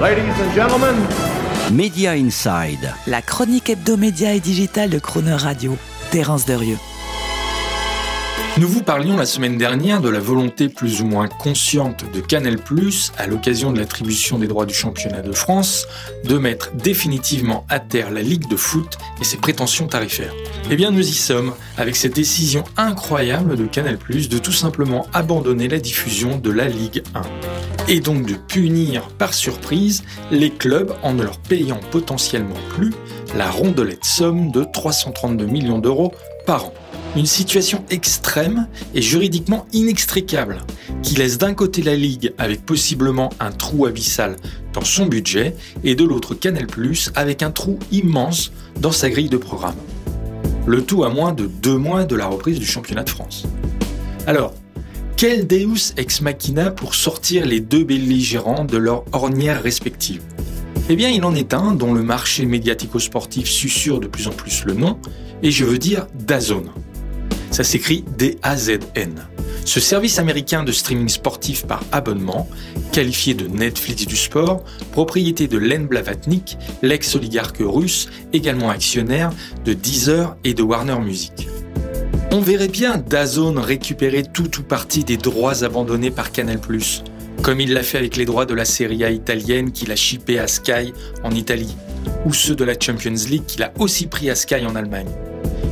Ladies and gentlemen, Media Inside. La chronique hebdomédia et digitale de Croner Radio. Terence Derieux. Nous vous parlions la semaine dernière de la volonté plus ou moins consciente de Canal+, à l'occasion de l'attribution des droits du championnat de France, de mettre définitivement à terre la Ligue de foot et ses prétentions tarifaires. Eh bien nous y sommes, avec cette décision incroyable de Canal+, de tout simplement abandonner la diffusion de la Ligue 1. Et donc de punir par surprise les clubs en ne leur payant potentiellement plus la rondelette somme de 332 millions d'euros par an. Une situation extrême et juridiquement inextricable, qui laisse d'un côté la Ligue avec possiblement un trou abyssal dans son budget, et de l'autre Canal ⁇ avec un trou immense dans sa grille de programme. Le tout à moins de deux mois de la reprise du championnat de France. Alors, quel Deus ex machina pour sortir les deux belligérants de leur ornière respective Eh bien, il en est un dont le marché médiatico-sportif susurre de plus en plus le nom, et je veux dire Dazone. Ça s'écrit D-A-Z-N. Ce service américain de streaming sportif par abonnement, qualifié de Netflix du sport, propriété de Len Blavatnik, l'ex-oligarque russe, également actionnaire de Deezer et de Warner Music. On verrait bien Dazone récupérer tout ou partie des droits abandonnés par Canal+, comme il l'a fait avec les droits de la Serie A italienne qu'il a chippé à Sky en Italie, ou ceux de la Champions League qu'il a aussi pris à Sky en Allemagne.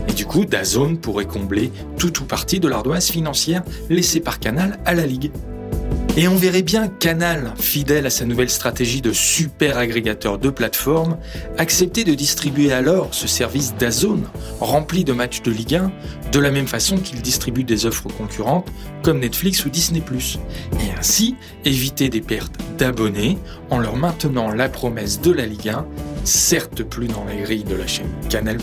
Et du coup, Dazone pourrait combler tout ou partie de l'ardoise financière laissée par Canal à la Ligue. Et on verrait bien Canal, fidèle à sa nouvelle stratégie de super agrégateur de plateformes, accepter de distribuer alors ce service Dazone, rempli de matchs de Ligue 1, de la même façon qu'il distribue des offres concurrentes comme Netflix ou Disney ⁇ et ainsi éviter des pertes d'abonnés en leur maintenant la promesse de la Ligue 1 certes plus dans la grille de la chaîne Canal+,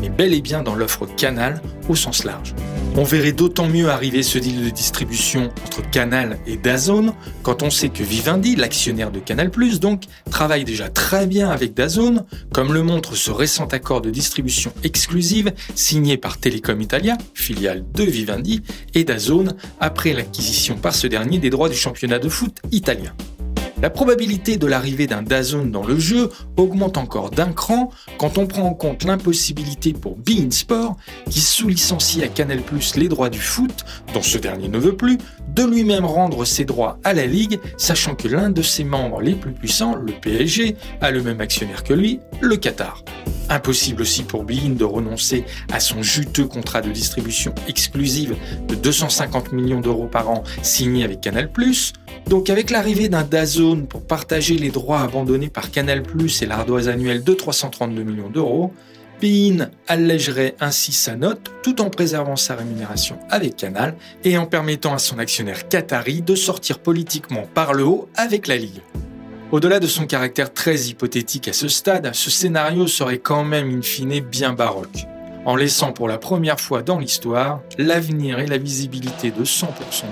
mais bel et bien dans l'offre Canal au sens large. On verrait d'autant mieux arriver ce deal de distribution entre Canal et Dazone quand on sait que Vivendi, l'actionnaire de Canal+, donc, travaille déjà très bien avec Dazone, comme le montre ce récent accord de distribution exclusive signé par Telecom Italia, filiale de Vivendi, et Dazone après l'acquisition par ce dernier des droits du championnat de foot italien. La probabilité de l'arrivée d'un Dazone dans le jeu augmente encore d'un cran quand on prend en compte l'impossibilité pour Bein Sport, qui sous-licencie à Canal+ les droits du foot, dont ce dernier ne veut plus, de lui-même rendre ses droits à la Ligue, sachant que l'un de ses membres les plus puissants, le PSG, a le même actionnaire que lui, le Qatar. Impossible aussi pour Bein de renoncer à son juteux contrat de distribution exclusive de 250 millions d'euros par an signé avec Canal+, donc avec l'arrivée d'un Dazone pour partager les droits abandonnés par Canal+, et l'ardoise annuelle de 332 millions d'euros, Bein allégerait ainsi sa note tout en préservant sa rémunération avec Canal et en permettant à son actionnaire qatari de sortir politiquement par le haut avec la Ligue. Au-delà de son caractère très hypothétique à ce stade, ce scénario serait quand même in fine bien baroque en laissant pour la première fois dans l'histoire l'avenir et la visibilité de 100%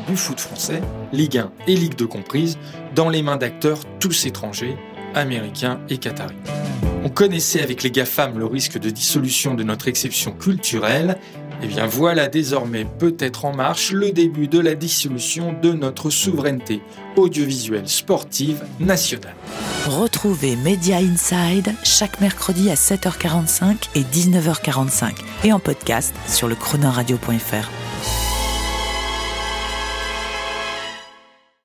du foot français, Ligue 1 et Ligue 2 comprises, dans les mains d'acteurs tous étrangers, américains et qataris. On connaissait avec les GAFAM le risque de dissolution de notre exception culturelle, eh bien voilà désormais peut-être en marche le début de la dissolution de notre souveraineté audiovisuelle sportive nationale. Retrouvez Media Inside chaque mercredi à 7h45 et 19h45 et en podcast sur le chronoradio.fr.